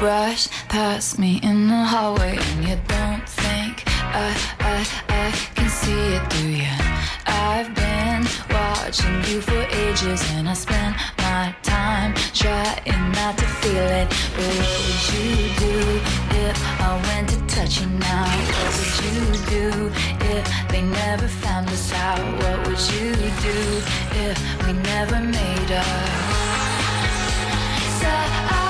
Brush past me in the hallway and you don't think I, I, I can see it through you. I've been watching you for ages and I spend my time trying not to feel it. But what would you do if I went to touch you now? What would you do if they never found us out? What would you do if we never made up? Cause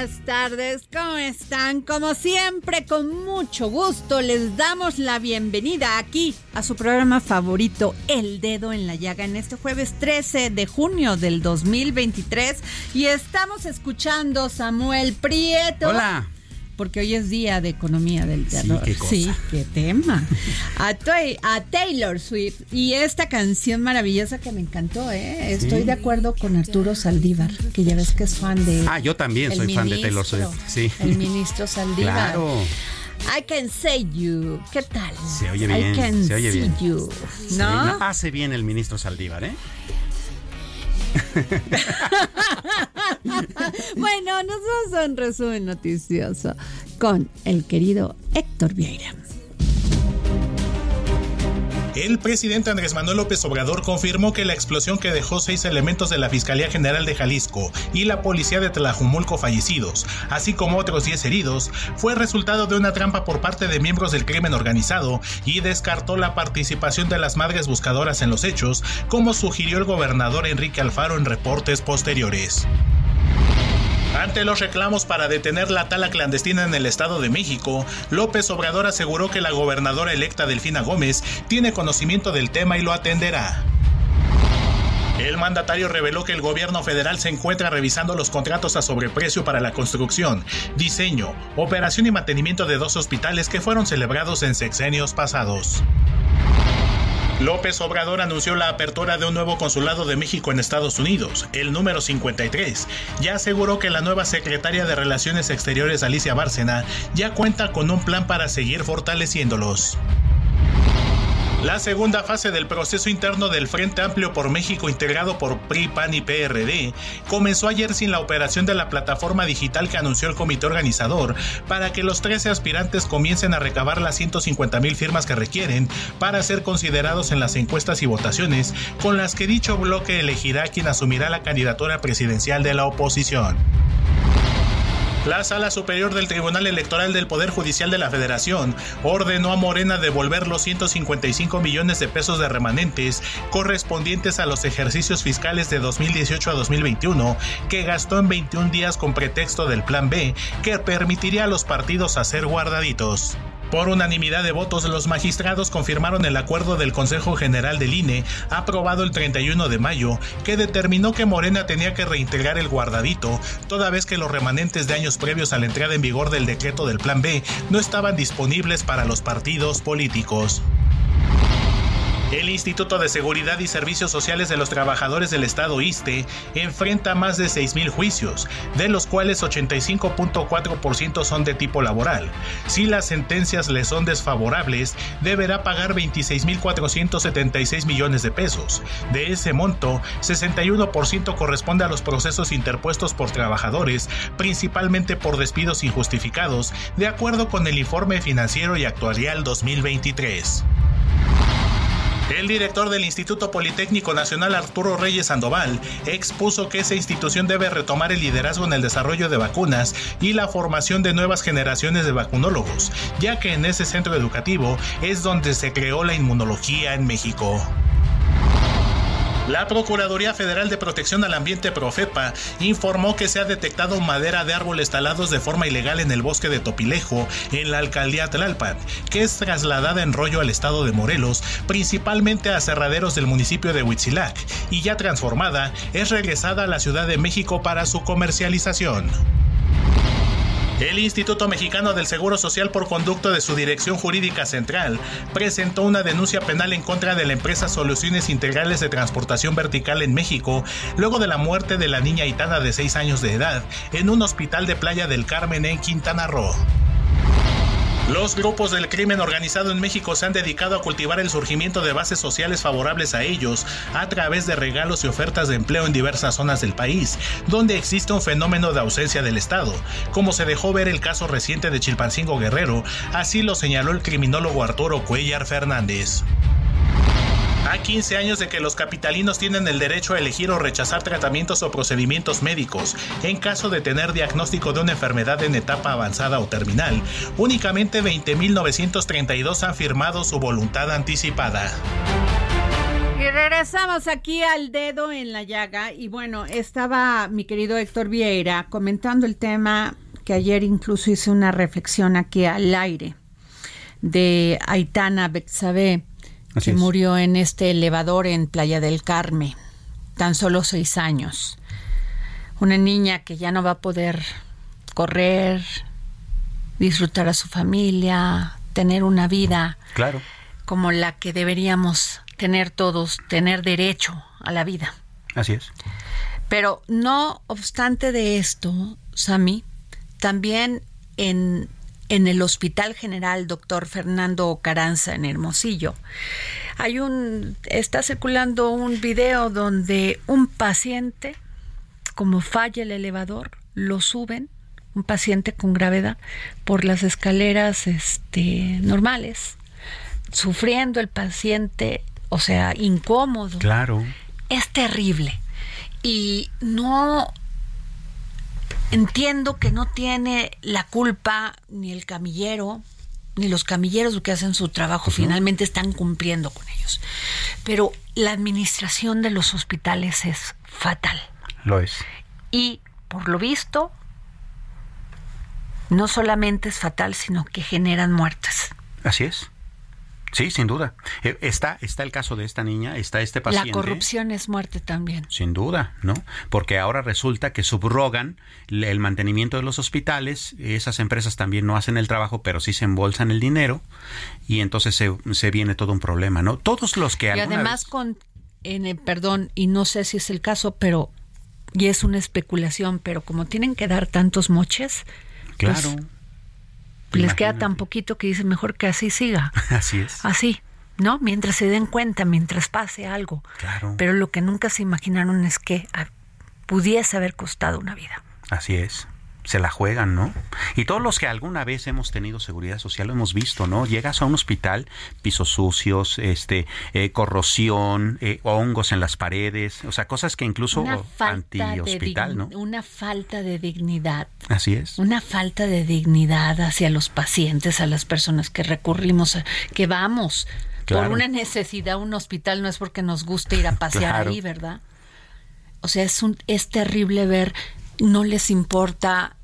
buenas tardes, ¿cómo están? Como siempre, con mucho gusto les damos la bienvenida aquí a su programa favorito, El Dedo en la Llaga, en este jueves 13 de junio del 2023. Y estamos escuchando Samuel Prieto. Hola. Porque hoy es día de economía del terror. qué cosa. Sí, qué tema. A, a Taylor Swift y esta canción maravillosa que me encantó, ¿eh? Estoy de acuerdo con Arturo Saldívar, que ya ves que es fan de. Ah, yo también soy fan de Taylor Swift. Sí. El ministro Saldívar. Claro. I can say you. ¿Qué tal? Se oye I bien, can se oye bien. you. Sí, ¿No? no, hace bien el ministro Saldívar, ¿eh? Bueno, nos vamos a un resumen noticioso con el querido Héctor Vieira. El presidente Andrés Manuel López Obrador confirmó que la explosión que dejó seis elementos de la Fiscalía General de Jalisco y la Policía de Tlajumulco fallecidos, así como otros 10 heridos, fue resultado de una trampa por parte de miembros del crimen organizado y descartó la participación de las madres buscadoras en los hechos, como sugirió el gobernador Enrique Alfaro en reportes posteriores. Ante los reclamos para detener la tala clandestina en el Estado de México, López Obrador aseguró que la gobernadora electa Delfina Gómez tiene conocimiento del tema y lo atenderá. El mandatario reveló que el gobierno federal se encuentra revisando los contratos a sobreprecio para la construcción, diseño, operación y mantenimiento de dos hospitales que fueron celebrados en sexenios pasados. López Obrador anunció la apertura de un nuevo consulado de México en Estados Unidos, el número 53. Ya aseguró que la nueva secretaria de Relaciones Exteriores, Alicia Bárcena, ya cuenta con un plan para seguir fortaleciéndolos. La segunda fase del proceso interno del Frente Amplio por México integrado por PRI, PAN y PRD comenzó ayer sin la operación de la plataforma digital que anunció el comité organizador para que los 13 aspirantes comiencen a recabar las 150 mil firmas que requieren para ser considerados en las encuestas y votaciones con las que dicho bloque elegirá quien asumirá la candidatura presidencial de la oposición. La Sala Superior del Tribunal Electoral del Poder Judicial de la Federación ordenó a Morena devolver los 155 millones de pesos de remanentes correspondientes a los ejercicios fiscales de 2018 a 2021 que gastó en 21 días con pretexto del Plan B que permitiría a los partidos hacer guardaditos. Por unanimidad de votos, los magistrados confirmaron el acuerdo del Consejo General del INE, aprobado el 31 de mayo, que determinó que Morena tenía que reintegrar el guardadito, toda vez que los remanentes de años previos a la entrada en vigor del decreto del Plan B no estaban disponibles para los partidos políticos. El Instituto de Seguridad y Servicios Sociales de los Trabajadores del Estado ISTE enfrenta más de 6.000 juicios, de los cuales 85.4% son de tipo laboral. Si las sentencias le son desfavorables, deberá pagar 26.476 millones de pesos. De ese monto, 61% corresponde a los procesos interpuestos por trabajadores, principalmente por despidos injustificados, de acuerdo con el informe financiero y actuarial 2023. El director del Instituto Politécnico Nacional Arturo Reyes Sandoval expuso que esa institución debe retomar el liderazgo en el desarrollo de vacunas y la formación de nuevas generaciones de vacunólogos, ya que en ese centro educativo es donde se creó la inmunología en México. La Procuraduría Federal de Protección al Ambiente Profepa informó que se ha detectado madera de árboles talados de forma ilegal en el bosque de Topilejo, en la alcaldía Tlalpan, que es trasladada en rollo al estado de Morelos, principalmente a cerraderos del municipio de Huitzilac, y ya transformada, es regresada a la Ciudad de México para su comercialización. El Instituto Mexicano del Seguro Social, por conducto de su Dirección Jurídica Central, presentó una denuncia penal en contra de la empresa Soluciones Integrales de Transportación Vertical en México, luego de la muerte de la niña Itana de 6 años de edad en un hospital de Playa del Carmen en Quintana Roo. Los grupos del crimen organizado en México se han dedicado a cultivar el surgimiento de bases sociales favorables a ellos a través de regalos y ofertas de empleo en diversas zonas del país, donde existe un fenómeno de ausencia del Estado, como se dejó ver el caso reciente de Chilpancingo Guerrero, así lo señaló el criminólogo Arturo Cuellar Fernández. A 15 años de que los capitalinos tienen el derecho a elegir o rechazar tratamientos o procedimientos médicos en caso de tener diagnóstico de una enfermedad en etapa avanzada o terminal, únicamente 20.932 han firmado su voluntad anticipada. Y regresamos aquí al dedo en la llaga. Y bueno, estaba mi querido Héctor Vieira comentando el tema que ayer incluso hice una reflexión aquí al aire de Aitana Bexabé que murió en este elevador en Playa del Carmen, tan solo seis años. Una niña que ya no va a poder correr, disfrutar a su familia, tener una vida claro. como la que deberíamos tener todos, tener derecho a la vida. Así es. Pero no obstante de esto, Sami, también en en el Hospital General Doctor Fernando Caranza en Hermosillo. Hay un está circulando un video donde un paciente como falla el elevador, lo suben un paciente con gravedad por las escaleras este normales, sufriendo el paciente, o sea, incómodo. Claro. Es terrible. Y no Entiendo que no tiene la culpa ni el camillero, ni los camilleros que hacen su trabajo, finalmente están cumpliendo con ellos. Pero la administración de los hospitales es fatal. Lo es. Y por lo visto, no solamente es fatal, sino que generan muertes. Así es. Sí, sin duda. Eh, está, está el caso de esta niña, está este paciente. La corrupción es muerte también. Sin duda, ¿no? Porque ahora resulta que subrogan el mantenimiento de los hospitales, esas empresas también no hacen el trabajo, pero sí se embolsan el dinero y entonces se, viene todo un problema, ¿no? Todos los que... Y además con, en el, perdón, y no sé si es el caso, pero, y es una especulación, pero como tienen que dar tantos moches, pues les queda tan poquito que dicen mejor que así siga. Así es. Así, ¿no? Mientras se den cuenta, mientras pase algo. Claro. Pero lo que nunca se imaginaron es que pudiese haber costado una vida. Así es se la juegan, ¿no? Y todos los que alguna vez hemos tenido seguridad social lo hemos visto, ¿no? Llegas a un hospital, pisos sucios, este, eh, corrosión, eh, hongos en las paredes, o sea, cosas que incluso anti-hospital, ¿no? Una falta de dignidad. Así es. Una falta de dignidad hacia los pacientes, a las personas que recurrimos, que vamos por una necesidad a un hospital, no es porque nos guste ir a pasear ahí, ¿verdad? O sea, es, un, es terrible ver no les importa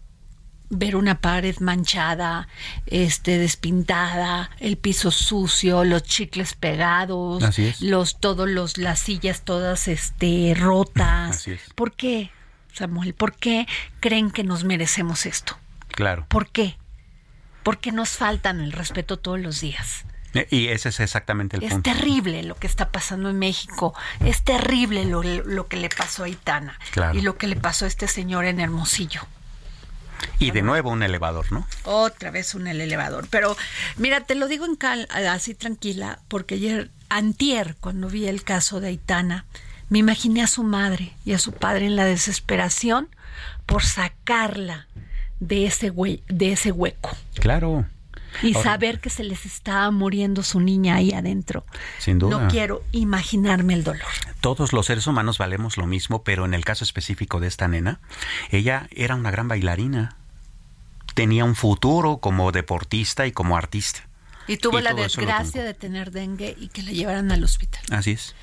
ver una pared manchada, este despintada, el piso sucio, los chicles pegados, los todos los las sillas todas este rotas. ¿Por qué, Samuel? ¿Por qué creen que nos merecemos esto? Claro. ¿Por qué? Porque nos faltan el respeto todos los días. Y ese es exactamente el es punto. Es terrible lo que está pasando en México. Es terrible lo, lo que le pasó a Itana. Y lo que le pasó a este señor en Hermosillo. Y de nuevo un elevador, ¿no? Otra vez un elevador. Pero mira, te lo digo en cal, así tranquila, porque ayer, antier, cuando vi el caso de Aitana, me imaginé a su madre y a su padre en la desesperación por sacarla de ese, de ese hueco. Claro. Y saber que se les estaba muriendo su niña ahí adentro. Sin duda. No quiero imaginarme el dolor. Todos los seres humanos valemos lo mismo, pero en el caso específico de esta nena, ella era una gran bailarina. Tenía un futuro como deportista y como artista. Y tuvo la desgracia de tener dengue y que la llevaran al hospital. Así es.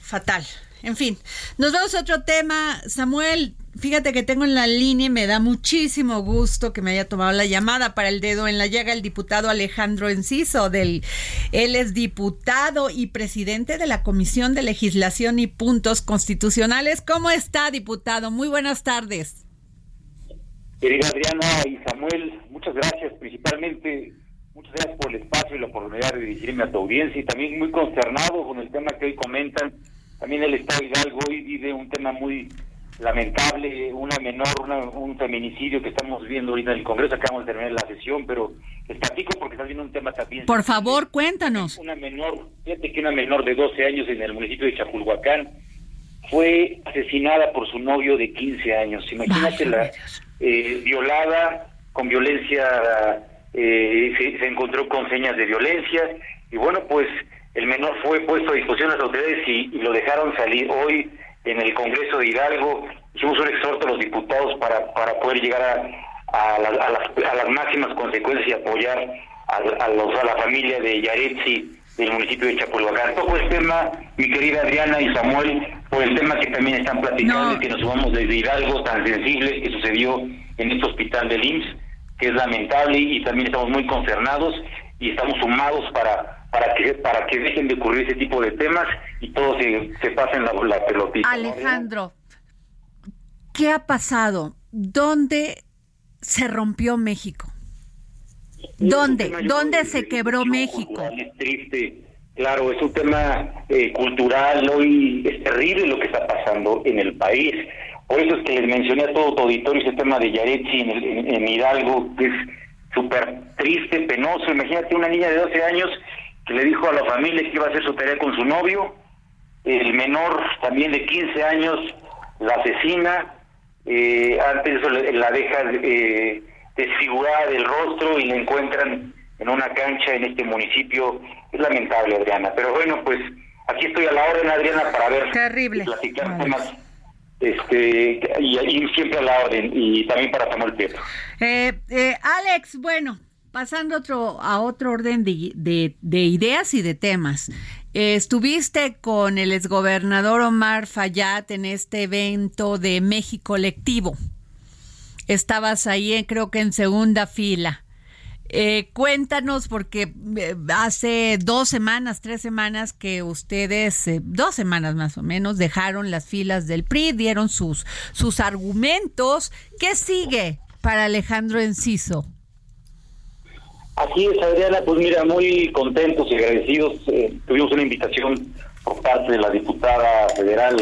Fatal. En fin, nos vamos a otro tema. Samuel, fíjate que tengo en la línea y me da muchísimo gusto que me haya tomado la llamada para el dedo en la llaga el diputado Alejandro Enciso. Del, él es diputado y presidente de la Comisión de Legislación y Puntos Constitucionales. ¿Cómo está, diputado? Muy buenas tardes. Querida Adriana y Samuel, muchas gracias. Principalmente, muchas gracias por el espacio y la oportunidad de dirigirme a tu audiencia y también muy consternado con el tema que hoy comentan también el Estado de Hidalgo hoy vive un tema muy lamentable, una menor, un feminicidio que estamos viendo ahorita en el Congreso, acabamos de terminar la sesión, pero les platico porque está viendo un tema también. Por favor, cuéntanos. Una menor, fíjate que una menor de 12 años en el municipio de Chapulhuacán fue asesinada por su novio de 15 años. Imagínate la eh, violada con violencia, eh, se, se encontró con señas de violencia y bueno, pues el menor fue puesto a disposición de las autoridades y, lo dejaron salir hoy en el Congreso de Hidalgo. Hicimos un exhorto a los diputados para, para poder llegar a, a, las, a las, máximas consecuencias y apoyar a, los, a la familia de Yaretsi del municipio de Chapulhuacán. Todo el tema, mi querida Adriana y Samuel, por el tema que también están platicando, que nos sumamos desde Hidalgo, tan sensible que sucedió en este hospital del IMSS, que es lamentable y también estamos muy concernados y estamos sumados para para que para que dejen de ocurrir ese tipo de temas y todos se, pasen la, la pelotita. Alejandro, ¿qué ha pasado? ¿Dónde se rompió México? ¿Dónde? ¿Dónde se quebró México? Es triste, claro, es un tema eh, cultural, hoy es terrible lo que está pasando en el país. Por eso es que les mencioné a todo tu auditorio ese tema de Yaretsi en, en Hidalgo, que es súper triste, penoso. Imagínate una niña de 12 años que le dijo a la familia que iba a hacer su tarea con su novio, el menor también de 15 años la asesina, eh, antes eso la deja eh, desfigurada del rostro y la encuentran en una cancha en este municipio. Es lamentable, Adriana. Pero bueno, pues aquí estoy a la orden, Adriana, para ver Terrible. platicar temas este y, siempre a la orden y también para Samuel Pietro. Eh, eh, Alex, bueno, pasando otro, a otro orden de, ideas y de temas. estuviste con el exgobernador Omar Fayad en este evento de México Lectivo. Estabas ahí, creo que en segunda fila. Eh, cuéntanos, porque eh, hace dos semanas, tres semanas que ustedes, eh, dos semanas más o menos, dejaron las filas del PRI, dieron sus, sus argumentos. ¿Qué sigue para Alejandro Enciso? Así es, Adriana, pues mira, muy contentos y agradecidos. Eh, tuvimos una invitación por parte de la diputada federal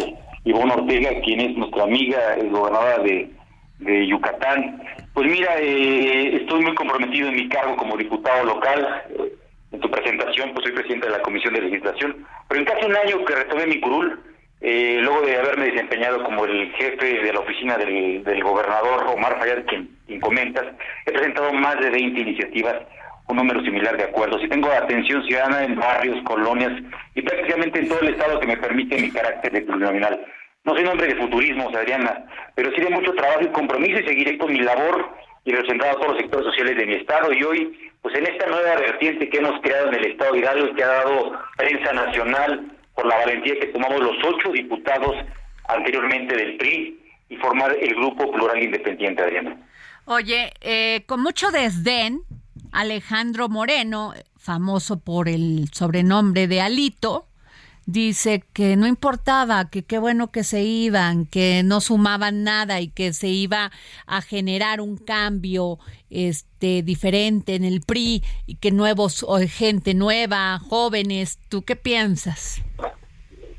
Ivonne Ortega, quien es nuestra amiga, el gobernadora de, de Yucatán. Pues mira, eh, estoy muy comprometido en mi cargo como diputado local. Eh, en tu presentación, pues soy presidente de la Comisión de Legislación. Pero en casi un año que retomé mi curul, luego de haberme desempeñado como el jefe de la oficina del, gobernador Omar Fayad, quien, quien comentas, he presentado más de 20 iniciativas un número similar de acuerdos y tengo atención ciudadana en barrios, colonias y prácticamente en todo el estado que me permite mi carácter de plurinominal. No soy un hombre de futurismo, Adriana, pero sí de mucho trabajo y compromiso y seguiré con mi labor y representado a todos los sectores sociales de mi estado y hoy, pues en esta nueva vertiente que hemos creado en el estado de Hidalgo que ha dado prensa nacional por la valentía que tomamos los ocho diputados anteriormente del PRI y formar el grupo plural independiente, Adriana. Oye, eh, con mucho desdén, Alejandro Moreno, famoso por el sobrenombre de Alito, dice que no importaba, que qué bueno que se iban, que no sumaban nada y que se iba a generar un cambio este diferente en el PRI y que nuevos gente nueva, jóvenes, ¿tú qué piensas?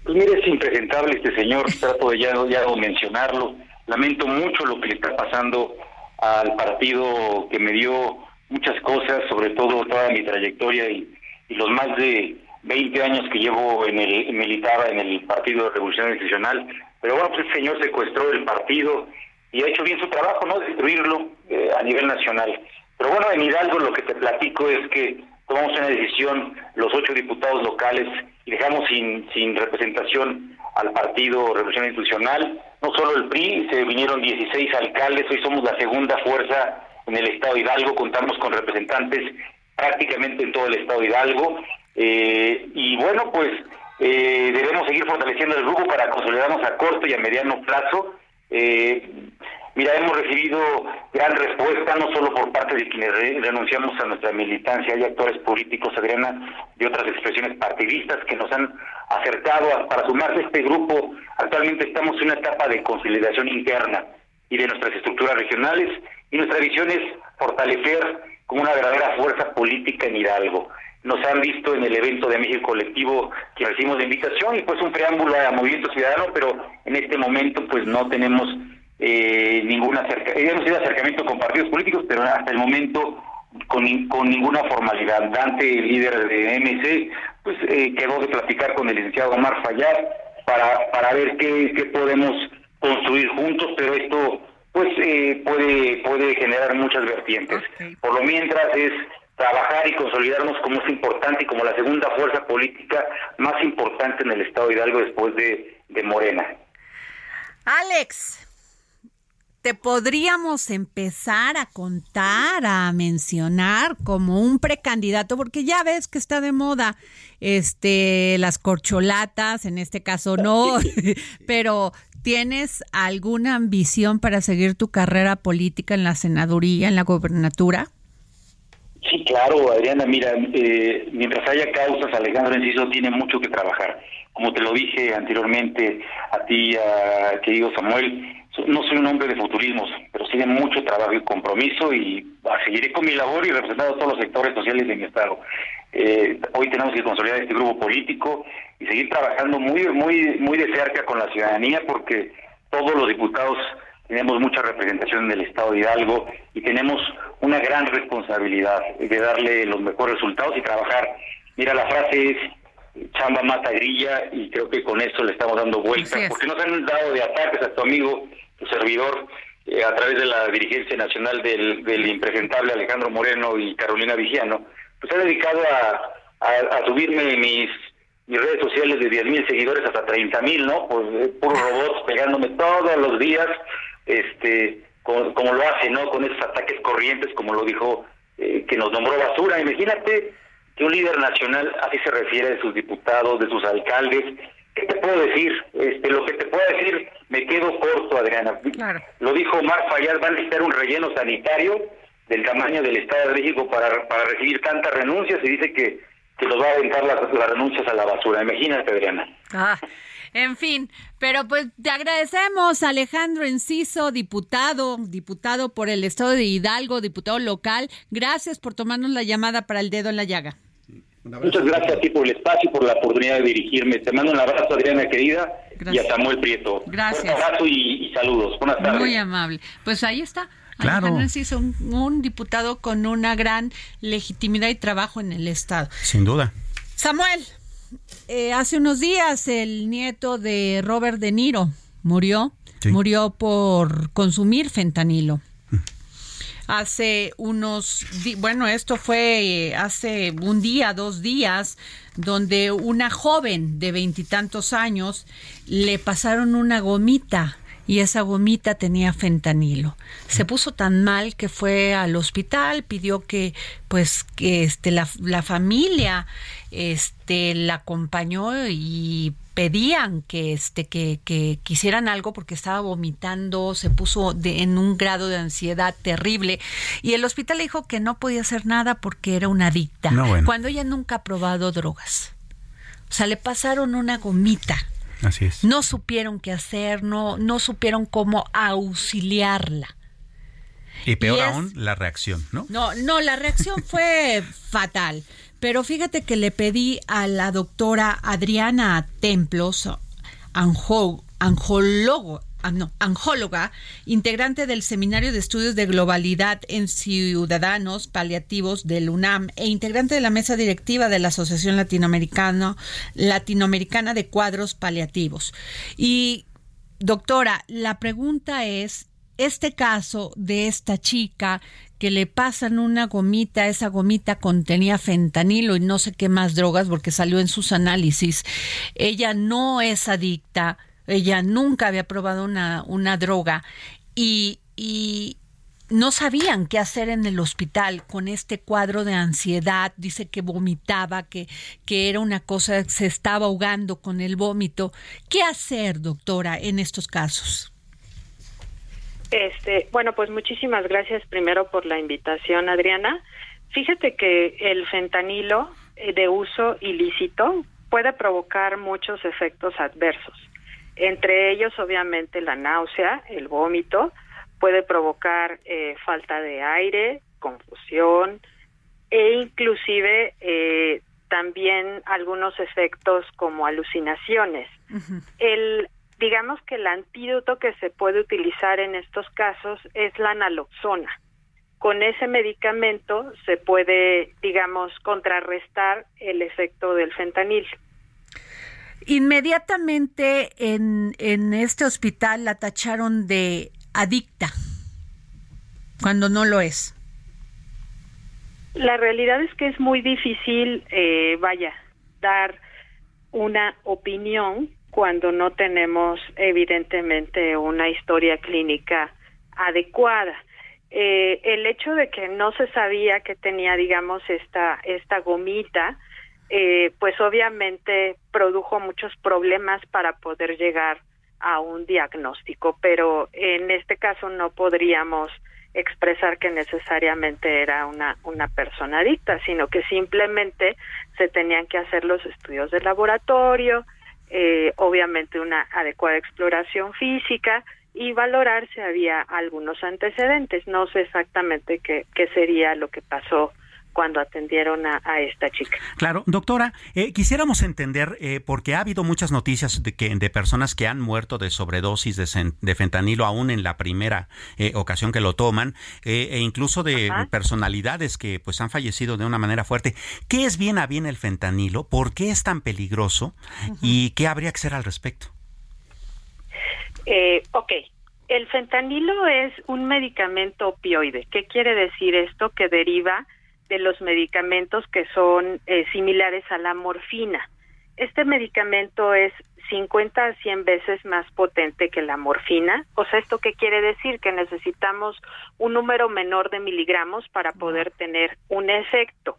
Pues mire, es impresentable este señor, trato de ya, ya mencionarlo. Lamento mucho lo que le está pasando al partido que me dio muchas cosas, sobre todo toda mi trayectoria y, los más de 20 años que llevo en el militaba en el Partido de Revolución Institucional. Pero bueno, pues el señor secuestró el partido y ha hecho bien su trabajo, ¿no? Destruirlo eh, a nivel nacional. Pero bueno, en Hidalgo lo que te platico es que tomamos una decisión los ocho diputados locales y dejamos sin, sin representación al Partido Revolución Institucional. No solo el PRI, se vinieron 16 alcaldes, hoy somos la segunda fuerza en el Estado de Hidalgo, contamos con representantes prácticamente en todo el Estado de Hidalgo. Eh, y bueno, pues eh, debemos seguir fortaleciendo el grupo para consolidarnos a corto y a mediano plazo. Eh, mira, hemos recibido gran respuesta, no solo por parte de quienes renunciamos a nuestra militancia, hay actores políticos, Adriana, de otras expresiones partidistas que nos han acercado para sumarse a este grupo. Actualmente estamos en una etapa de consolidación interna y de nuestras estructuras regionales y nuestra visión es fortalecer como una verdadera fuerza política en Hidalgo nos han visto en el evento de México Colectivo que recibimos de invitación y pues un preámbulo a Movimiento Ciudadano, pero en este momento pues no tenemos eh, ningún acercamiento, hemos tenido acercamiento con partidos políticos, pero hasta el momento con, con ninguna formalidad. Dante, el líder de MC, pues eh, quedó de platicar con el licenciado Omar Fallar para, para ver qué, qué podemos construir juntos, pero esto pues eh, puede puede generar muchas vertientes. Por lo mientras es trabajar y consolidarnos como es importante y como la segunda fuerza política más importante en el Estado Hidalgo después de, de Morena. Alex, te podríamos empezar a contar, a mencionar como un precandidato, porque ya ves que está de moda este las corcholatas, en este caso no, pero ¿tienes alguna ambición para seguir tu carrera política en la senaduría, en la gobernatura? Sí, claro, Adriana, mira, eh, mientras haya causas, Alejandro Enciso tiene mucho que trabajar. Como te lo dije anteriormente a ti, a querido Samuel, no soy un hombre de futurismos, pero sí de mucho trabajo y compromiso y seguiré con mi labor y representando a todos los sectores sociales de mi estado. Eh, hoy tenemos que consolidar este grupo político y seguir trabajando muy, muy, muy de cerca con la ciudadanía porque todos los diputados tenemos mucha representación en el Estado de Hidalgo y tenemos una gran responsabilidad de darle los mejores resultados y trabajar. Mira, la frase es chamba mata grilla y creo que con eso le estamos dando vuelta, porque nos han dado de ataques a tu amigo, tu servidor, eh, a través de la dirigencia nacional del, del impresentable Alejandro Moreno y Carolina Vigiano, pues he dedicado a, a, subirme mis mis redes sociales de 10.000 seguidores hasta 30.000, ¿no? Pues eh, puros robots pegándome todos los días este como, lo hace, ¿no? Con esos ataques corrientes, como lo dijo, eh, que nos nombró basura. Imagínate que un líder nacional así se refiere de sus diputados, de sus alcaldes. ¿Qué te puedo decir? Este, lo que te puedo decir, me quedo corto, Adriana. Lo dijo Omar Fayad, van a necesitar un relleno sanitario del tamaño del Estado de México para, para recibir tantas renuncias y dice que, que los va a aventar las, las renuncias a la basura. Imagínate, Adriana. Ah, en fin, pero pues te agradecemos, Alejandro Enciso, diputado, diputado por el Estado de Hidalgo, diputado local. Gracias por tomarnos la llamada para el dedo en la llaga. Muchas gracias a ti por el espacio y por la oportunidad de dirigirme. Te mando un abrazo, Adriana querida, y a Samuel Prieto. Gracias. Un abrazo y, saludos. Buenas tardes. Muy amable. Pues ahí está. Claro. Alejandro Enciso, un, un diputado con una gran legitimidad y trabajo en el Estado. Sin duda. Samuel, eh, hace unos días el nieto de Robert De Niro murió, murió por consumir fentanilo. Hace unos, bueno, esto fue eh, hace un día, dos días, donde una joven de veintitantos años le pasaron una gomita y esa gomita tenía fentanilo. Se puso tan mal que fue al hospital, pidió que pues que este la, la familia este la acompañó y pedían que este que, que quisieran algo porque estaba vomitando, se puso de, en un grado de ansiedad terrible y el hospital le dijo que no podía hacer nada porque era una adicta, cuando ella nunca ha probado drogas. O sea, le pasaron una gomita Así es. No supieron qué hacer, no, no supieron cómo auxiliarla. Y peor aún, la reacción, ¿no? No, no, la reacción fue fatal. Pero fíjate que le pedí a la doctora Adriana Templos, anjo, anjólogo, Ah, no, anjóloga, integrante del Seminario de Estudios de Globalidad en Ciudadanos Paliativos del UNAM e integrante de la mesa directiva de la Asociación Latinoamericana, Latinoamericana de Cuadros Paliativos. Y, doctora, la pregunta es, este caso de esta chica que le pasan una gomita, esa gomita contenía fentanilo y no sé qué más drogas porque salió en sus análisis. Ella no es adicta, ella nunca había probado una, una droga y, y, no sabían qué hacer en el hospital con este cuadro de ansiedad. Dice que vomitaba, que, que era una cosa, se estaba ahogando con el vómito. ¿Qué hacer, doctora, en estos casos? Este, bueno, pues muchísimas gracias primero por la invitación, Adriana. Fíjate que el fentanilo eh, de uso ilícito puede provocar muchos efectos adversos, entre ellos obviamente la náusea, el vómito, puede provocar eh, falta de aire, confusión e inclusive eh, también algunos efectos como alucinaciones. El digamos que el antídoto que se puede utilizar en estos casos es la naloxona. Con ese medicamento se puede, digamos, contrarrestar el efecto del fentanil. Inmediatamente en, en este hospital la tacharon de adicta cuando no lo es? La realidad es que es muy difícil, eh, vaya, dar una opinión cuando no tenemos evidentemente una historia clínica adecuada. Eh, el hecho de que no se sabía que tenía, digamos, esta esta gomita, eh, pues obviamente produjo muchos problemas para poder llegar a un diagnóstico, pero en este caso no podríamos expresar que necesariamente era una, una persona adicta, sino que simplemente se tenían que hacer los estudios de laboratorio, eh, obviamente una adecuada exploración física y valorar si había algunos antecedentes. No sé exactamente qué, qué sería lo que pasó cuando atendieron a, esta chica. Claro, doctora, eh, quisiéramos entender, eh, porque ha habido muchas noticias de, que, de personas que han muerto de sobredosis de, fentanilo aún en la primera eh, ocasión que lo toman, e incluso de personalidades que pues han fallecido de una manera fuerte. ¿Qué es bien a bien el fentanilo? ¿Por qué es tan peligroso? ¿Y qué habría que hacer al respecto? ok, el fentanilo es un medicamento opioide. ¿Qué quiere decir esto? Que deriva de los medicamentos que son eh, similares a la morfina. Este medicamento es 50 a 100 veces más potente que la morfina. O sea, ¿esto qué quiere decir? Que necesitamos un número menor de miligramos para poder tener un efecto.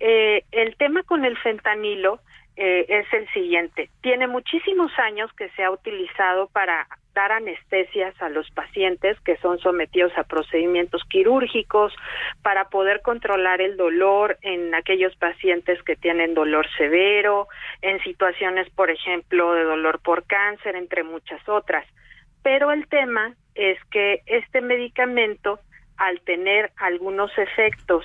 Eh, el tema con el fentanilo eh, es el siguiente. Tiene muchísimos años que se ha utilizado para dar anestesias a los pacientes que son sometidos a procedimientos quirúrgicos, para poder controlar el dolor en aquellos pacientes que tienen dolor severo, en situaciones, por ejemplo, de dolor por cáncer, entre muchas otras. Pero el tema es que este medicamento, al tener algunos efectos,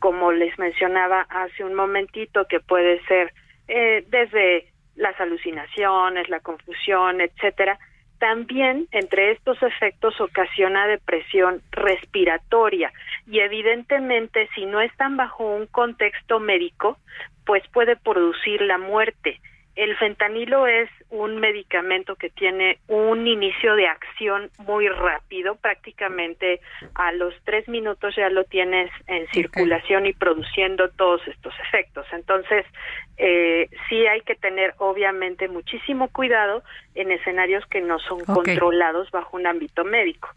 como les mencionaba hace un momentito, que puede ser eh, desde las alucinaciones, la confusión, etcétera, también entre estos efectos ocasiona depresión respiratoria y evidentemente si no están bajo un contexto médico, pues puede producir la muerte. El fentanilo es un medicamento que tiene un inicio de acción muy rápido, prácticamente a los tres minutos ya lo tienes en circulación y produciendo todos estos efectos. Entonces, eh, sí hay que tener obviamente muchísimo cuidado en escenarios que no son controlados bajo un ámbito médico.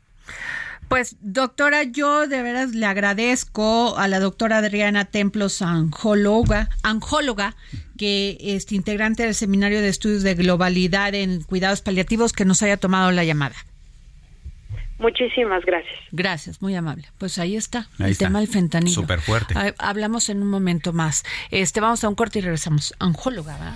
Pues doctora, yo de veras le agradezco a la doctora Adriana Templos, anjóloga, anjóloga que es integrante del Seminario de Estudios de Globalidad en Cuidados Paliativos, que nos haya tomado la llamada. Muchísimas gracias. Gracias, muy amable. Pues ahí está, el tema del fentanilo. Súper fuerte. Hablamos en un momento más. Este, vamos a un corte y regresamos. Anjóloga, ¿verdad?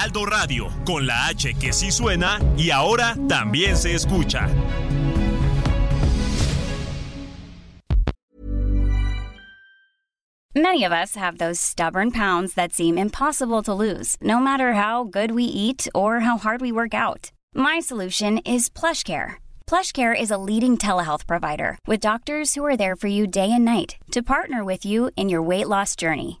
Heraldo Radio, con la H que sí suena y ahora también se escucha. Many of us have those stubborn pounds that seem impossible to lose, no matter how good we eat or how hard we work out. My solution is PlushCare. PlushCare is a leading telehealth provider with doctors who are there for you day and night to partner with you in your weight loss journey.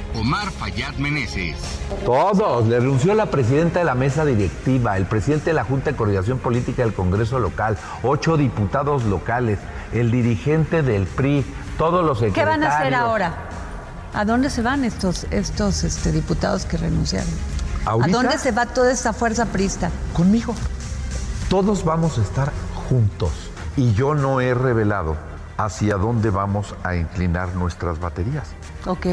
Omar Fayad Meneses. Todos. Le renunció la presidenta de la mesa directiva, el presidente de la Junta de Coordinación Política del Congreso local, ocho diputados locales, el dirigente del PRI, todos los ¿Qué secretarios. van a hacer ahora? ¿A dónde se van estos, estos este, diputados que renunciaron? ¿Ahorita? ¿A dónde se va toda esta fuerza prista? Conmigo. Todos vamos a estar juntos. Y yo no he revelado hacia dónde vamos a inclinar nuestras baterías. Ok.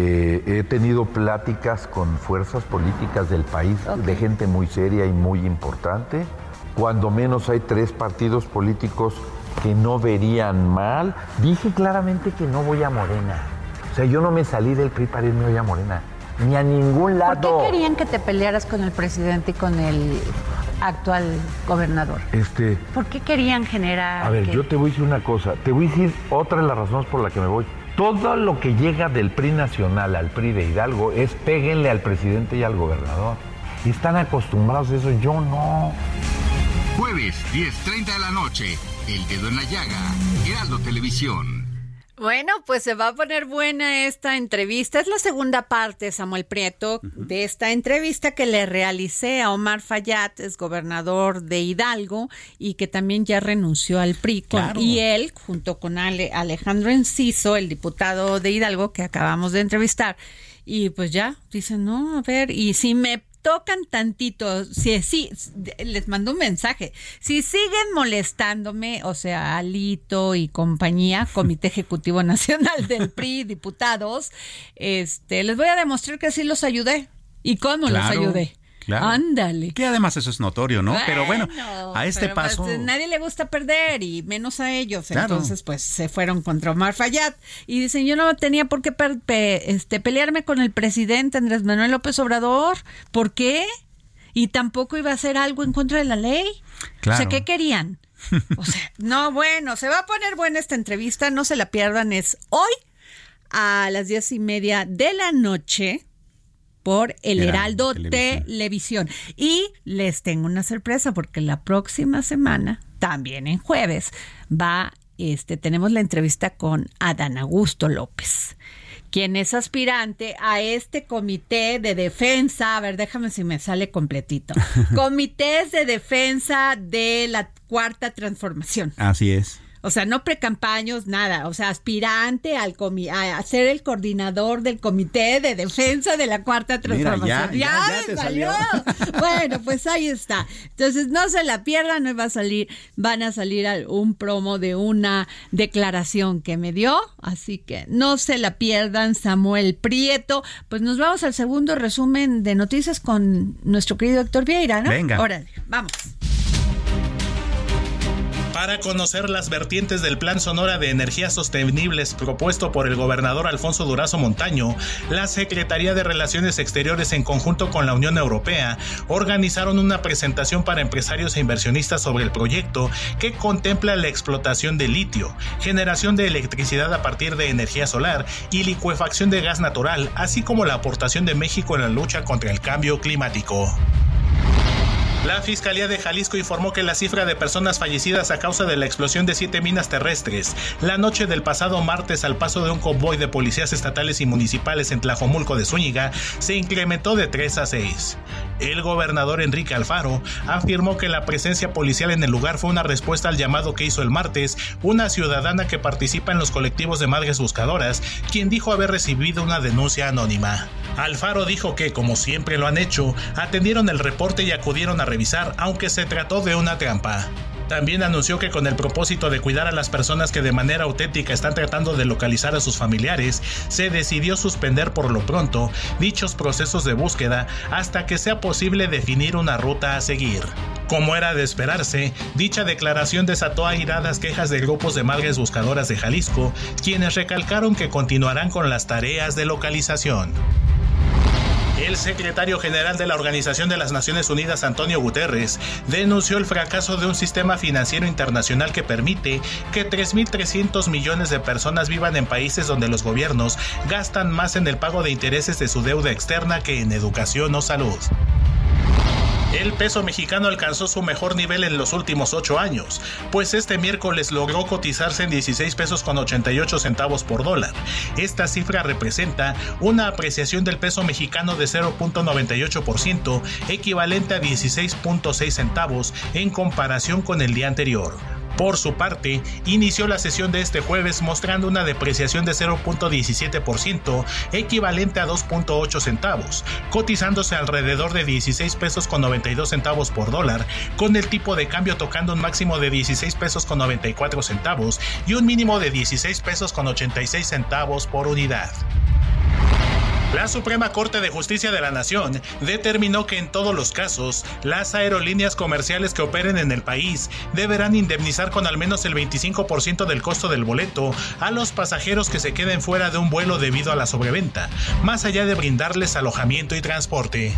Eh, he tenido pláticas con fuerzas políticas del país, de gente muy seria y muy importante. Cuando menos hay tres partidos políticos que no verían mal. Dije claramente que no voy a Morena. O sea, yo no me salí del PRI para irme hoy a Morena. Ni a ningún ¿Por lado. qué querían que te pelearas con el presidente y con el actual gobernador? Este, ¿Por qué querían generar? A ver, que- yo te voy a decir una cosa. Te voy a decir otra de las razones por la que me voy. Todo lo que llega del PRI nacional al PRI de Hidalgo es péguenle al presidente y al gobernador. Y están acostumbrados a eso, yo no. Jueves, 10.30 de la noche. El dedo en la llaga. Heraldo Televisión. Bueno, pues se va a poner buena esta entrevista. Es la segunda parte, Samuel Prieto, de esta entrevista que le realicé a Omar Fayad, es gobernador de Hidalgo y que también ya renunció al PRI. Claro. Y él, junto con Ale- Alejandro Enciso, el diputado de Hidalgo que acabamos de entrevistar. Y pues ya, dicen, no, a ver, y si me tocan tantito, si sí, les mando un mensaje. Si siguen molestándome, o sea, Alito y compañía, Comité Ejecutivo Nacional del PRI, diputados, este, les voy a demostrar que sí los ayudé. ¿Y cómo Claro, los ayudé? Claro. Ándale. Que además eso es notorio, ¿no? Pero bueno, a este pero, pues, paso. nadie le gusta perder y menos a ellos. Claro. Entonces, pues se fueron contra Omar Fayad y dicen: Yo no tenía por qué pe- este, pelearme con el presidente Andrés Manuel López Obrador. ¿Por qué? Y tampoco iba a hacer algo en contra de la ley. O Claro. sea, ¿qué querían? O sea, no, bueno, se va a poner buena esta entrevista, no se la pierdan, es hoy a las diez y media de la noche por el Heraldo Heraldo Televisión. Televisión. Y les tengo una sorpresa porque la próxima semana, también en jueves, va, este, tenemos la entrevista con Adán Augusto López quien es aspirante a este comité de defensa, a ver, déjame si me sale completito. Comités de defensa de la cuarta transformación. Así es. O sea, no precampaños, nada. O sea, aspirante al comi a ser el coordinador del comité de defensa de la cuarta Mira, transformación. ya, ya, ya me salió. salió. bueno, pues ahí está. Entonces, no se la pierdan, no va a salir, van a salir al- un promo de una declaración que me dio. Así que no se la pierdan, Samuel Prieto. Pues nos vamos al segundo resumen de noticias con nuestro querido Héctor Vieira, ¿no? Venga. Órale, vamos. Para conocer las vertientes del Plan Sonora de Energías Sostenibles propuesto por el gobernador Alfonso Durazo Montaño, la Secretaría de Relaciones Exteriores en conjunto con la Unión Europea organizaron una presentación para empresarios e inversionistas sobre el proyecto que contempla la explotación de litio, generación de electricidad a partir de energía solar y licuefacción de gas natural, así como la aportación de México en la lucha contra el cambio climático. La Fiscalía de Jalisco informó que la cifra de personas fallecidas a causa de la explosión de siete minas terrestres la noche del pasado martes al paso de un convoy de policías estatales y municipales en Tlajomulco de Zúñiga se incrementó de 3 a 6. El gobernador Enrique Alfaro afirmó que la presencia policial en el lugar fue una respuesta al llamado que hizo el martes una ciudadana que participa en los colectivos de madres buscadoras, quien dijo haber recibido una denuncia anónima. Alfaro dijo que, como siempre lo han hecho, atendieron el reporte y acudieron a aunque se trató de una trampa. También anunció que con el propósito de cuidar a las personas que de manera auténtica están tratando de localizar a sus familiares, se decidió suspender por lo pronto dichos procesos de búsqueda hasta que sea posible definir una ruta a seguir. Como era de esperarse, dicha declaración desató airadas quejas de grupos de madres buscadoras de Jalisco, quienes recalcaron que continuarán con las tareas de localización. El secretario general de la Organización de las Naciones Unidas, Antonio Guterres, denunció el fracaso de un sistema financiero internacional que permite que 3.300 millones de personas vivan en países donde los gobiernos gastan más en el pago de intereses de su deuda externa que en educación o salud. El peso mexicano alcanzó su mejor nivel en los últimos ocho años, pues este miércoles logró cotizarse en 16 pesos con 88 centavos por dólar. Esta cifra representa una apreciación del peso mexicano de 0.98%, equivalente a 16.6 centavos en comparación con el día anterior. Por su parte, inició la sesión de este jueves mostrando una depreciación de 0.17%, equivalente a 2.8 centavos, cotizándose alrededor de 16 pesos con 92 centavos por dólar, con el tipo de cambio tocando un máximo de 16 pesos con 94 centavos y un mínimo de 16 pesos con 86 centavos por unidad. La Suprema Corte de Justicia de la Nación determinó que en todos los casos, las aerolíneas comerciales que operen en el país deberán indemnizar con al menos el 25% del costo del boleto a los pasajeros que se queden fuera de un vuelo debido a la sobreventa, más allá de brindarles alojamiento y transporte.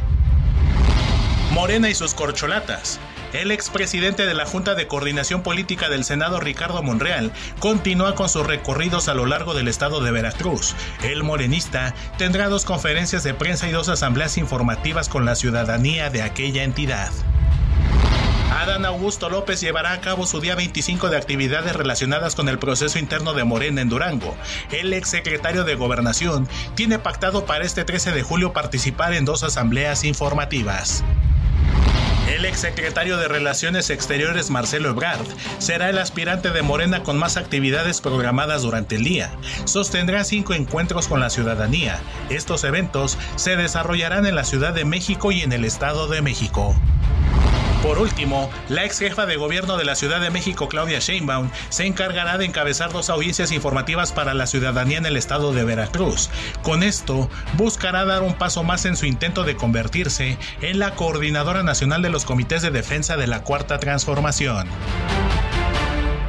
Morena y sus corcholatas. El expresidente de la Junta de Coordinación Política del Senado, Ricardo Monreal, continúa con sus recorridos a lo largo del estado de Veracruz. El morenista tendrá dos conferencias de prensa y dos asambleas informativas con la ciudadanía de aquella entidad. Adán Augusto López llevará a cabo su día 25 de actividades relacionadas con el proceso interno de Morena en Durango. El exsecretario de Gobernación tiene pactado para este 13 de julio participar en dos asambleas informativas. El exsecretario de Relaciones Exteriores Marcelo Ebrard será el aspirante de Morena con más actividades programadas durante el día. Sostendrá cinco encuentros con la ciudadanía. Estos eventos se desarrollarán en la Ciudad de México y en el Estado de México. Por último, la ex jefa de gobierno de la Ciudad de México, Claudia Sheinbaum, se encargará de encabezar dos audiencias informativas para la ciudadanía en el estado de Veracruz. Con esto, buscará dar un paso más en su intento de convertirse en la coordinadora nacional de los comités de defensa de la Cuarta Transformación.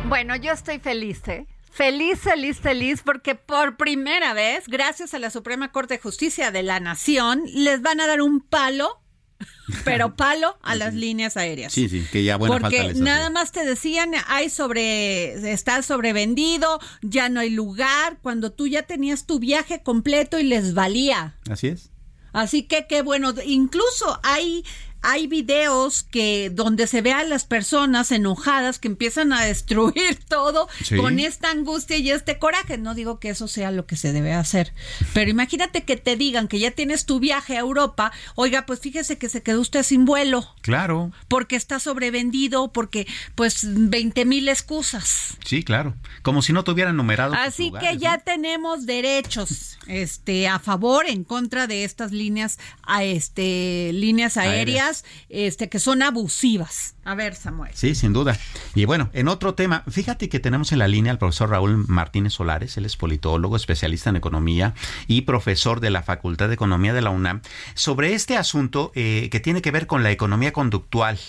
Bueno, yo estoy feliz, ¿eh? Feliz, feliz, feliz, porque por primera vez, gracias a la Suprema Corte de Justicia de la Nación, les van a dar un palo pero palo a las líneas aéreas. Sí, sí, que ya buena Porque nada más te decían, hay sobre, está sobrevendido, ya no hay lugar, cuando tú ya tenías tu viaje completo y les valía. Así es. Así que qué bueno, incluso hay hay videos que donde se ve a las personas enojadas que empiezan a destruir todo con esta angustia y este coraje. No digo que eso sea lo que se debe hacer, pero imagínate que te digan que ya tienes tu viaje a Europa, oiga, pues fíjese que se quedó usted sin vuelo. Claro. Porque está sobrevendido, porque pues 20 mil excusas. Sí, claro. Como si no tuvieran numerado. Así que ya tenemos derechos este a favor en contra de estas líneas a este líneas aéreas este, que son abusivas. A ver, Samuel. Sí, sin duda. Y bueno, en otro tema, fíjate que tenemos en la línea al profesor Raúl Martínez Solares, él es politólogo, especialista en economía y profesor de la Facultad de Economía de la UNAM, sobre este asunto eh, que tiene que ver con la economía conductual.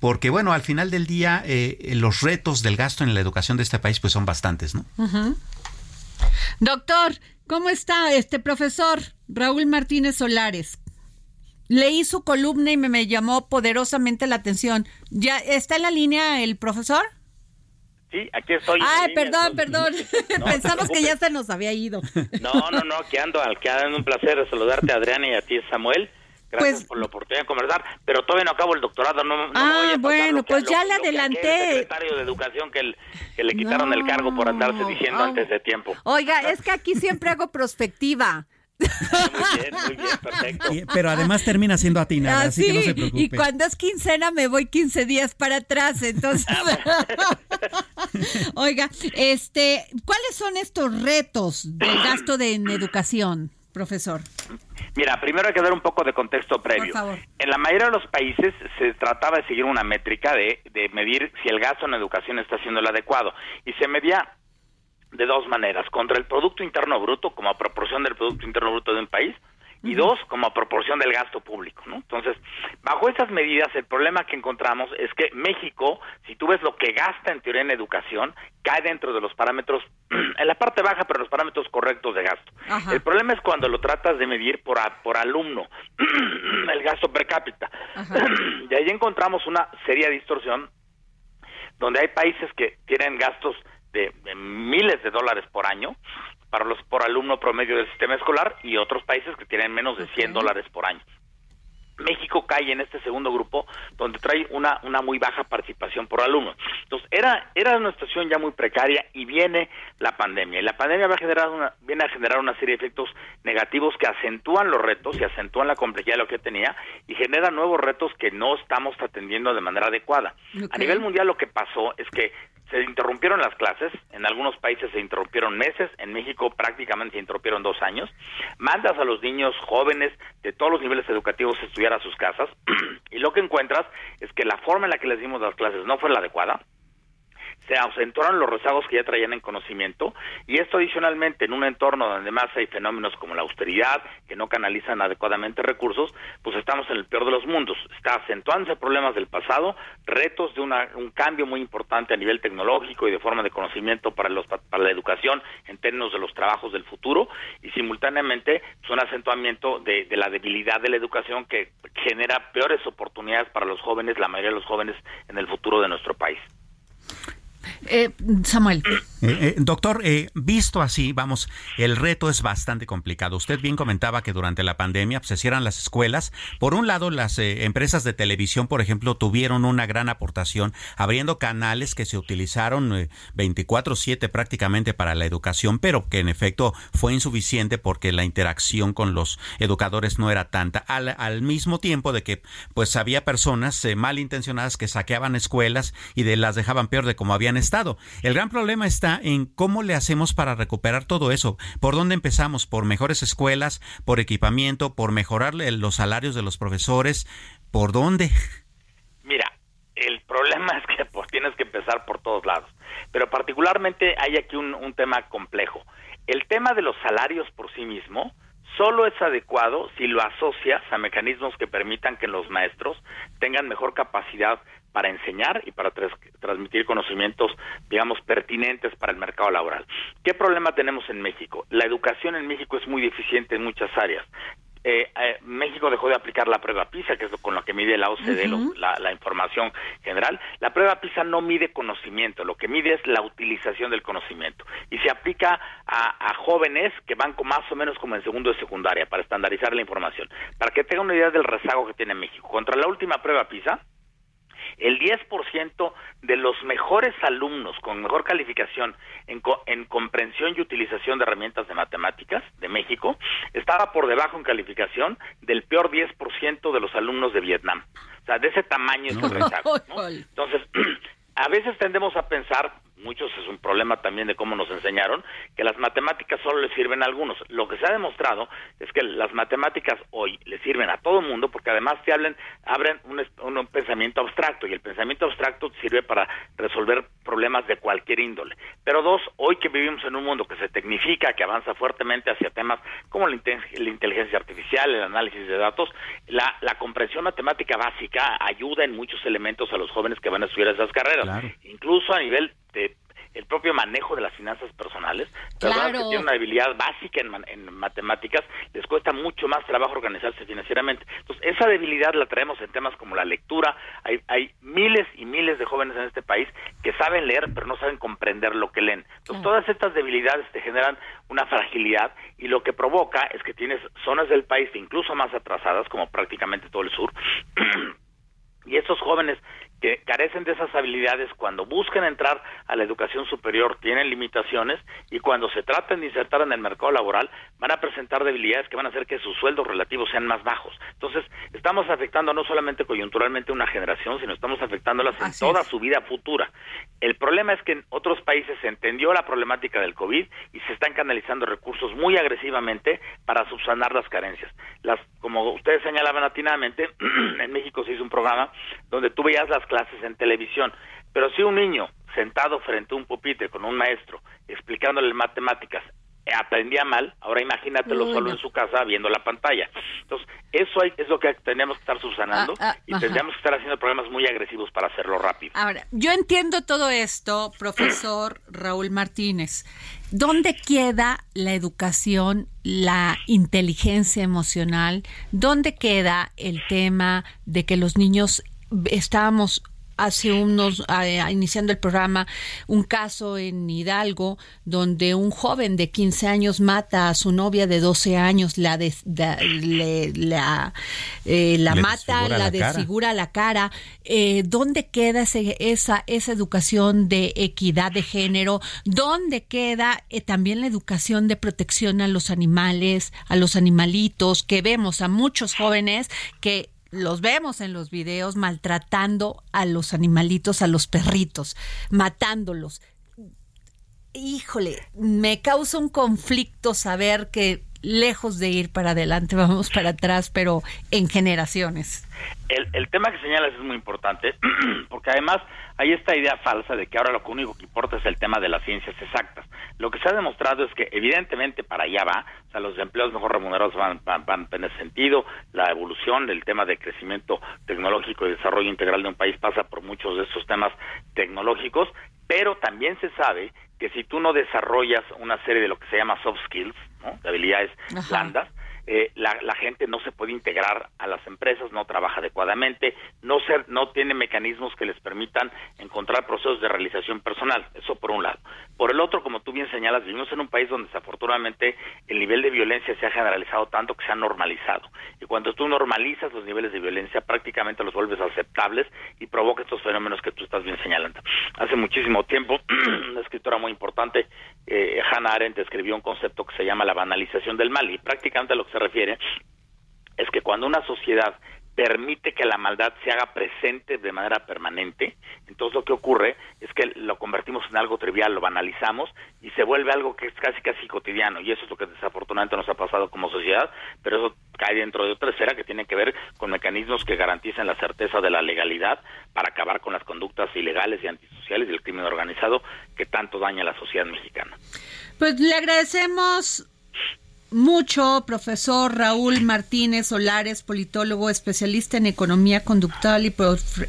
porque bueno, al final del día eh, los retos del gasto en la educación de este país pues son bastantes, ¿no? Doctor, ¿cómo está este profesor Raúl Martínez Solares? Leí su columna y me, me llamó poderosamente la atención. ¿Ya está en la línea el profesor? Sí, aquí estoy. Ay, perdón, perdón. Pensamos que ya se nos había ido. No, no, no, que ando, que ando un placer saludarte, Adriana, y a ti, Samuel. Gracias pues, por la oportunidad de conversar, pero todavía no acabo el doctorado. No, ah, bueno, pues ya le adelanté. El secretario de Educación que, que le quitaron el cargo por andarse diciendo antes de tiempo. Oiga, es que aquí siempre hago prospectiva. Muy bien, muy bien, perfecto. Pero además termina siendo atinada, así, que no se preocupe. Y cuando es quincena me voy 15 días para atrás, entonces. Oiga, este, ¿cuáles son estos retos del gasto de, en educación, profesor? Mira, primero hay que dar un poco de contexto previo. En la mayoría de los países se trataba de seguir una métrica de, de medir si el gasto en educación está siendo el adecuado y se medía de dos maneras, contra el Producto Interno Bruto como a proporción del Producto Interno Bruto de un país y dos, como a proporción del gasto público, ¿no? Entonces, bajo esas medidas, el problema que encontramos es que México, si tú ves lo que gasta en teoría en educación, cae dentro de los parámetros, en la parte baja, pero los parámetros correctos de gasto. El problema es cuando lo tratas de medir por, por alumno, el gasto per cápita. y ahí encontramos una seria distorsión donde hay países que tienen gastos de, miles de dólares por año para los por alumno promedio del sistema escolar y otros países que tienen menos de 100 dólares por año. México cae en este segundo grupo donde trae una, una muy baja participación por alumno. Entonces, era, era una situación ya muy precaria y viene la pandemia. Y la pandemia va a generar una, viene a generar una serie de efectos negativos que acentúan los retos y acentúan la complejidad de lo que tenía y generan nuevos retos que no estamos atendiendo de manera adecuada. A nivel mundial lo que pasó es que se interrumpieron las clases, en algunos países se interrumpieron meses, en México prácticamente se interrumpieron dos años, mandas a los niños jóvenes de todos los niveles educativos a estudiar a sus casas. Y lo que encuentras es que la forma en la que les dimos las clases no fue la adecuada, se acentuaron los rezagos que ya traían en conocimiento y esto adicionalmente en un entorno donde más hay fenómenos como la austeridad que no canalizan adecuadamente recursos, pues estamos en el peor de los mundos. Está acentuándose problemas del pasado, retos de una, un cambio muy importante a nivel tecnológico y de forma de conocimiento para, los, para la educación en términos de los trabajos del futuro y simultáneamente es un acentuamiento de la debilidad de la educación que genera peores oportunidades para los jóvenes, la mayoría de los jóvenes en el futuro de nuestro país. Eh, Samuel. Eh, eh, doctor, visto así, vamos, el reto es bastante complicado. Usted bien comentaba que durante la pandemia pues, se cierran las escuelas. Por un lado, las empresas de televisión, por ejemplo, tuvieron una gran aportación abriendo canales que se utilizaron 24/7 prácticamente para la educación, pero que en efecto fue insuficiente porque la interacción con los educadores no era tanta. Al, al mismo tiempo de que pues había personas malintencionadas que saqueaban escuelas y de las dejaban peor de como habían estado. El gran problema está en cómo le hacemos para recuperar todo eso. ¿Por dónde empezamos? ¿Por mejores escuelas? ¿Por equipamiento? ¿Por mejorar los salarios de los profesores? ¿Por dónde? Mira, el problema es que pues, tienes que empezar por todos lados. Pero particularmente hay aquí un, un tema complejo. El tema de los salarios por sí mismo solo es adecuado si lo asocias a mecanismos que permitan que los maestros tengan mejor capacidad para enseñar y para transmitir conocimientos, digamos, pertinentes para el mercado laboral. ¿Qué problema tenemos en México? La educación en México es muy deficiente en muchas áreas. Eh, eh, México dejó de aplicar la prueba PISA, que es con lo que mide la OCDE la, información general. La prueba PISA no mide conocimiento, lo que mide es la utilización del conocimiento. Y se aplica a, a jóvenes que van con más o menos como en segundo de secundaria para estandarizar la información. Para que tengan una idea del rezago que tiene México. Contra la última prueba PISA, el 10% de los mejores alumnos con mejor calificación en, en, comprensión y utilización de herramientas de matemáticas de México estaba por debajo en calificación del peor 10% de los alumnos de Vietnam. O sea, de ese tamaño es el rezago. Entonces, a veces tendemos a pensar, muchos es un problema también de cómo nos enseñaron, que las matemáticas solo le sirven a algunos. Lo que se ha demostrado es que las matemáticas hoy le sirven a todo el mundo porque además te hablen, abren un, un, pensamiento abstracto y el pensamiento abstracto sirve para resolver problemas de cualquier índole. Pero dos, hoy que vivimos en un mundo que se tecnifica, que avanza fuertemente hacia temas como la, inteligencia artificial, el análisis de datos, la, comprensión matemática básica ayuda en muchos elementos a los jóvenes que van a estudiar esas carreras, incluso a nivel de el propio manejo de las finanzas personales. Personas que tienen una habilidad básica en, matemáticas, les cuesta mucho más trabajo organizarse financieramente. Entonces, esa debilidad la traemos en temas como la lectura. Hay, hay miles y miles de jóvenes en este país que saben leer, pero no saben comprender lo que leen. Entonces, todas estas debilidades te generan una fragilidad y lo que provoca es que tienes zonas del país incluso más atrasadas, como prácticamente todo el sur, y esos jóvenes que carecen de esas habilidades cuando buscan entrar a la educación superior tienen limitaciones y cuando se traten de insertar en el mercado laboral van a presentar debilidades que van a hacer que sus sueldos relativos sean más bajos. Entonces, estamos afectando no solamente coyunturalmente a una generación, sino estamos afectándolas en toda su vida futura. El problema es que en otros países se entendió la problemática del COVID y se están canalizando recursos muy agresivamente para subsanar las carencias. Las, como ustedes señalaban atinadamente, en México se hizo un programa donde tú veías las clases en televisión. Pero si un niño sentado frente a un pupitre con un maestro explicándole matemáticas aprendía mal, ahora imagínatelo solo en su casa viendo la pantalla. Entonces, eso es lo que tenemos que estar subsanando ah, ah, y tendríamos que estar haciendo programas muy agresivos para hacerlo rápido. Ahora, yo entiendo todo esto, profesor Raúl Martínez. ¿Dónde queda la educación, la inteligencia emocional? ¿Dónde queda el tema de que los niños estábamos hace unos, iniciando el programa, un caso en Hidalgo donde un joven de 15 años mata a su novia de 12 años, la, la, eh, la mata, la, desfigura la cara. Eh, ¿Dónde queda esa, esa educación de equidad de género? ¿Dónde queda eh, también la educación de protección a los animales, a los animalitos, que vemos a muchos jóvenes que los vemos en los videos maltratando a los animalitos, a los perritos, matándolos. Híjole, me causa un conflicto saber que lejos de ir para adelante, vamos para atrás, pero en generaciones. El, el tema que señalas es muy importante, porque además hay esta idea falsa de que ahora lo único que importa es el tema de las ciencias exactas. Lo que se ha demostrado es que evidentemente para allá va, o sea, los empleos mejor remunerados van, van, en ese sentido, la evolución del tema de crecimiento tecnológico y desarrollo integral de un país pasa por muchos de esos temas tecnológicos, pero también se sabe que si tú no desarrollas una serie de lo que se llama soft skills, ¿no? de habilidades blandas, eh, la, gente no se puede integrar a las empresas, no trabaja adecuadamente, no, ser, no tiene mecanismos que les permitan encontrar procesos de realización personal, eso por un lado. Por el otro, como tú bien señalas, vivimos en un país donde desafortunadamente el nivel de violencia se ha generalizado tanto que se ha normalizado. Y cuando tú normalizas los niveles de violencia, prácticamente los vuelves aceptables y provoca estos fenómenos que tú estás bien señalando. Hace muchísimo tiempo, una escritora muy importante, eh, Hannah Arendt, escribió un concepto que se llama la banalización del mal y prácticamente lo que refiere es que cuando una sociedad permite que la maldad se haga presente de manera permanente, entonces lo que ocurre es que lo convertimos en algo trivial, lo banalizamos y se vuelve algo que es casi casi cotidiano y eso es lo que desafortunadamente nos ha pasado como sociedad, pero eso cae dentro de otra esfera que tiene que ver con mecanismos que garanticen la certeza de la legalidad para acabar con las conductas ilegales y antisociales y el crimen organizado que tanto daña a la sociedad mexicana. Pues le agradecemos mucho, profesor Raúl Martínez Solares, politólogo, especialista en economía conductual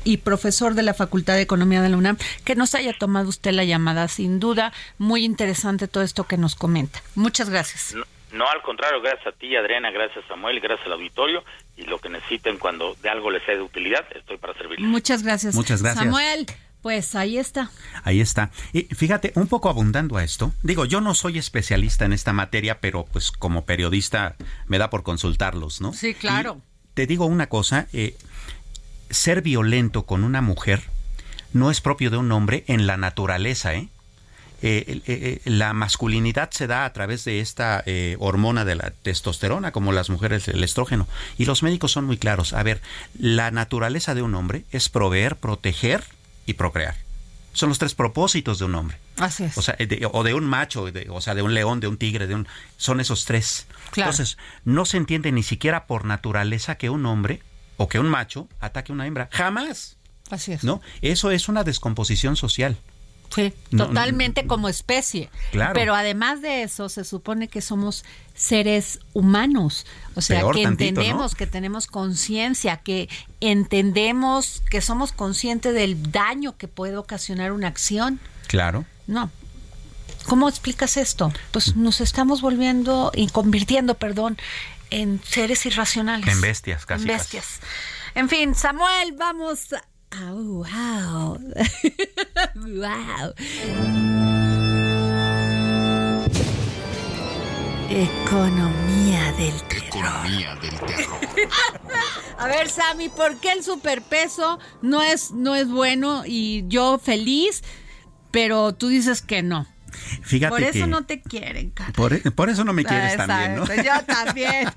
y, profesor de la Facultad de Economía de la UNAM, que nos haya tomado usted la llamada. Sin duda, muy interesante todo esto que nos comenta. Muchas gracias. No, al contrario, gracias a ti, Adriana, gracias a Samuel, gracias al auditorio y lo que necesiten cuando de algo les sea de utilidad, estoy para servirles. Muchas gracias. Muchas gracias. Samuel. Pues ahí está. Ahí está. Y fíjate, un poco abundando a esto, digo, yo no soy especialista en esta materia, pero pues como periodista me da por consultarlos, ¿no? Sí, claro. te digo una cosa, eh, ser violento con una mujer no es propio de un hombre en la naturaleza, ¿eh? eh, eh la masculinidad se da a través de esta hormona de la testosterona, como las mujeres el estrógeno. Y los médicos son muy claros. A ver, la naturaleza de un hombre es proveer, proteger y procrear. Son los tres propósitos de un hombre. Así es. O sea, de, o de un macho, o sea, de un león, de un tigre, de un, son esos tres. Entonces, no se entiende ni siquiera por naturaleza que un hombre o que un macho ataque a una hembra. Jamás. Así es. ¿No? Eso es una descomposición social. Sí, totalmente como especie. Claro. Pero además de eso, se supone que somos seres humanos. O sea, que entendemos, que tenemos conciencia, que entendemos, que somos conscientes del daño que puede ocasionar una acción. Claro. No. ¿Cómo explicas esto? Pues nos estamos volviendo y convirtiendo, perdón, en seres irracionales. En bestias, casi. En bestias. En fin, Samuel, vamos a Oh, wow. wow. Economía del terror. Economía del terror. A ver, Sammy, ¿por qué el superpeso no es, no es bueno y yo feliz, pero tú dices que no? Fíjate por eso no te quieren, por, eso no me quieres también, ¿no? Yo también.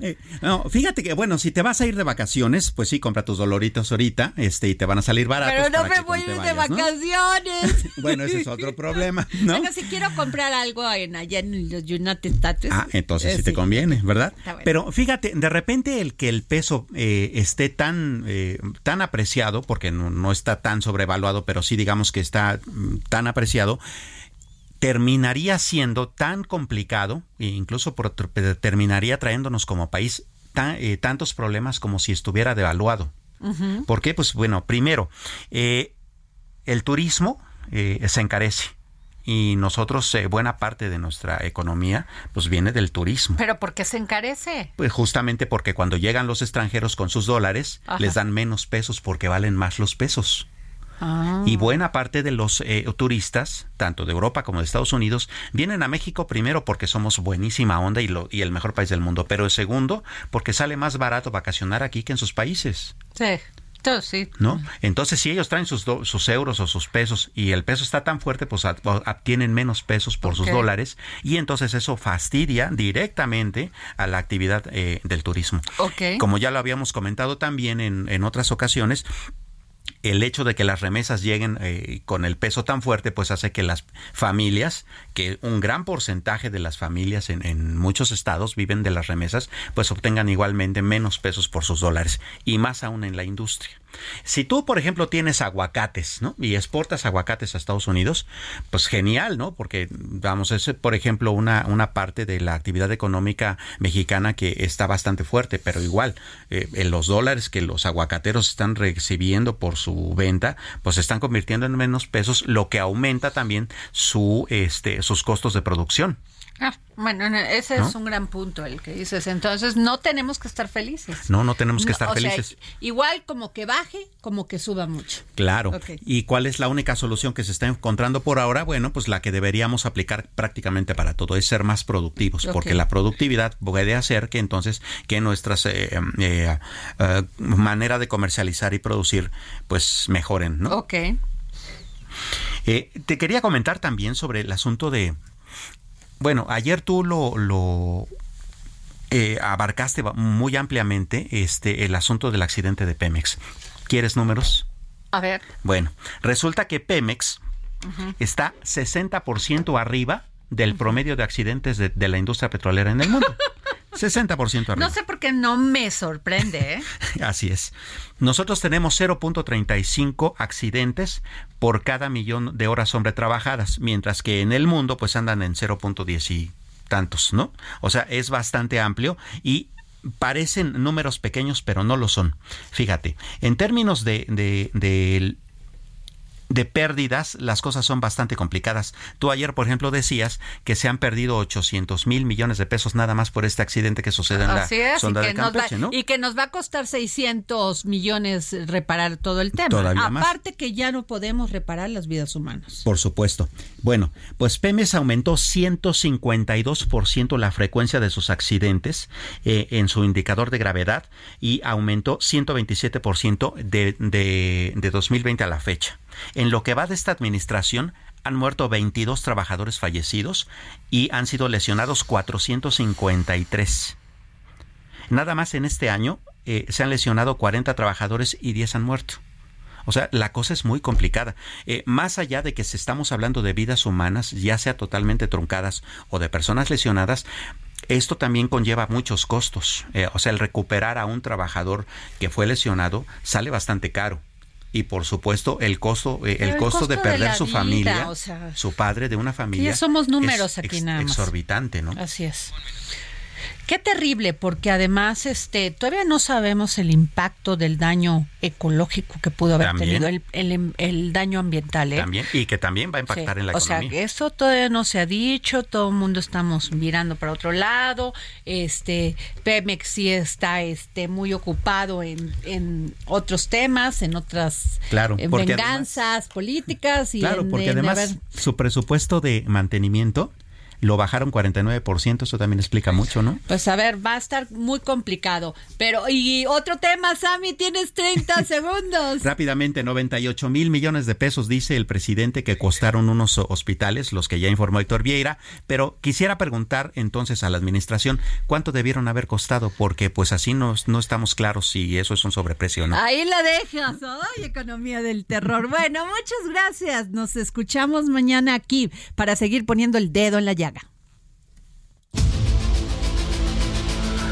Eh, no, fíjate que, bueno, si te vas a ir de vacaciones, pues sí, compra tus doloritos ahorita este, y te van a salir baratos. Pero no me voy de vacaciones. bueno, ese es otro problema, ¿no? Bueno, si quiero comprar algo en, allá en los United States. Ah, entonces sí, te conviene, ¿verdad? Pero fíjate, de repente el que el peso eh, esté tan, eh, tan apreciado, porque no, no está tan sobrevaluado, pero sí digamos que está mm, tan apreciado, terminaría siendo tan complicado e incluso terminaría trayéndonos como país eh, tantos problemas como si estuviera devaluado. ¿Por qué? Pues bueno, primero, eh, el turismo eh, se encarece y nosotros buena parte de nuestra economía pues viene del turismo. ¿Pero por qué se encarece? Pues justamente porque cuando llegan los extranjeros con sus dólares les dan menos pesos porque valen más los pesos. Ah. Y buena parte de los eh, turistas, tanto de Europa como de Estados Unidos, vienen a México primero porque somos buenísima onda y, lo, y el mejor país del mundo, pero segundo porque sale más barato vacacionar aquí que en sus países. Sí. Sí. ¿No? Entonces, si ellos traen sus, sus euros o sus pesos y el peso está tan fuerte, pues obtienen menos pesos por sus dólares y entonces eso fastidia directamente a la actividad eh, del turismo. Como ya lo habíamos comentado también en, en otras ocasiones, el hecho de que las remesas lleguen eh, con el peso tan fuerte, pues hace que las familias, que un gran porcentaje de las familias en, en, muchos estados viven de las remesas, pues obtengan igualmente menos pesos por sus dólares, y más aún en la industria. Si tú, por ejemplo, tienes aguacates, ¿no? Y exportas aguacates a Estados Unidos, pues genial, ¿no? Porque, vamos, es, por ejemplo, una, una parte de la actividad económica mexicana que está bastante fuerte, pero igual, eh, en los dólares que los aguacateros están recibiendo por su venta, pues se están convirtiendo en menos pesos, lo que aumenta también su, este, sus costos de producción. Ah, bueno, ese es un gran punto el que dices. Entonces, no tenemos que estar felices. No, no tenemos que estar felices. igual como que baje, como que suba mucho. Claro. ¿Y cuál es la única solución que se está encontrando por ahora? Bueno, pues la que deberíamos aplicar prácticamente para todo es ser más productivos, porque la productividad puede hacer que entonces que nuestras eh, eh, eh, manera de comercializar y producir pues mejoren, ¿no? Ok. te quería comentar también sobre el asunto de bueno, ayer tú lo, lo eh, abarcaste muy ampliamente este el asunto del accidente de Pemex. ¿Quieres números? A ver. Bueno, resulta que Pemex está 60% arriba del promedio de accidentes de, la industria petrolera en el mundo. 60% arriba. No sé por qué no me sorprende. ¿eh? Así es. Nosotros tenemos 0.35 accidentes por cada millón de horas hombre trabajadas, mientras que en el mundo pues andan en 0.10 y tantos, ¿no? O sea, es bastante amplio y parecen números pequeños, pero no lo son. Fíjate, en términos de, de, de de pérdidas, las cosas son bastante complicadas. Tú ayer, por ejemplo, decías que se han perdido 800 mil millones de pesos nada más por este accidente que sucede en la sonda de Campeche, ¿no? Y que nos va a costar 600 millones reparar todo el tema. Aparte que ya no podemos reparar las vidas humanas. Por supuesto. Bueno, pues Pemex aumentó 152% la frecuencia de sus accidentes eh, en su indicador de gravedad y aumentó 127% de, de, de 2020 a la fecha. En lo que va de esta administración, han muerto 22 trabajadores fallecidos y han sido lesionados 453. Nada más en este año eh, se han lesionado 40 trabajadores y 10 han muerto. O sea, la cosa es muy complicada. Eh, más allá de que se estamos hablando de vidas humanas, ya sea totalmente truncadas o de personas lesionadas, esto también conlleva muchos costos. Eh, o sea, el recuperar a un trabajador que fue lesionado sale bastante caro. Y por supuesto el costo eh, el, costo, de perder su familia, su padre de una familia. Ya somos números aquí nada más. Exorbitante, ¿no? Así es. Qué terrible, porque además este todavía no sabemos el impacto del daño ecológico que pudo haber tenido, el, daño ambiental. ¿eh? También, y que también va a impactar en la economía. O sea, eso todavía no se ha dicho, todo el mundo estamos mirando para otro lado. Este Pemex sí está este, muy ocupado en, en otros temas, en otras claro, venganzas políticas. Y claro, porque además su presupuesto de mantenimiento lo bajaron 49%, eso también explica mucho, ¿no? Pues a ver, va a estar muy complicado. Pero, y otro tema, Sammy, tienes 30 segundos. Rápidamente, 98 mil millones de pesos, dice el presidente, que costaron unos hospitales, los que ya informó Héctor Vieira, pero quisiera preguntar entonces a la administración, ¿cuánto debieron haber costado? Porque pues así no, no estamos claros si eso es un sobreprecio, ¿no? Ahí la dejas, ¡ay, economía del terror! Bueno, muchas gracias, nos escuchamos mañana aquí para seguir poniendo el dedo en la llave.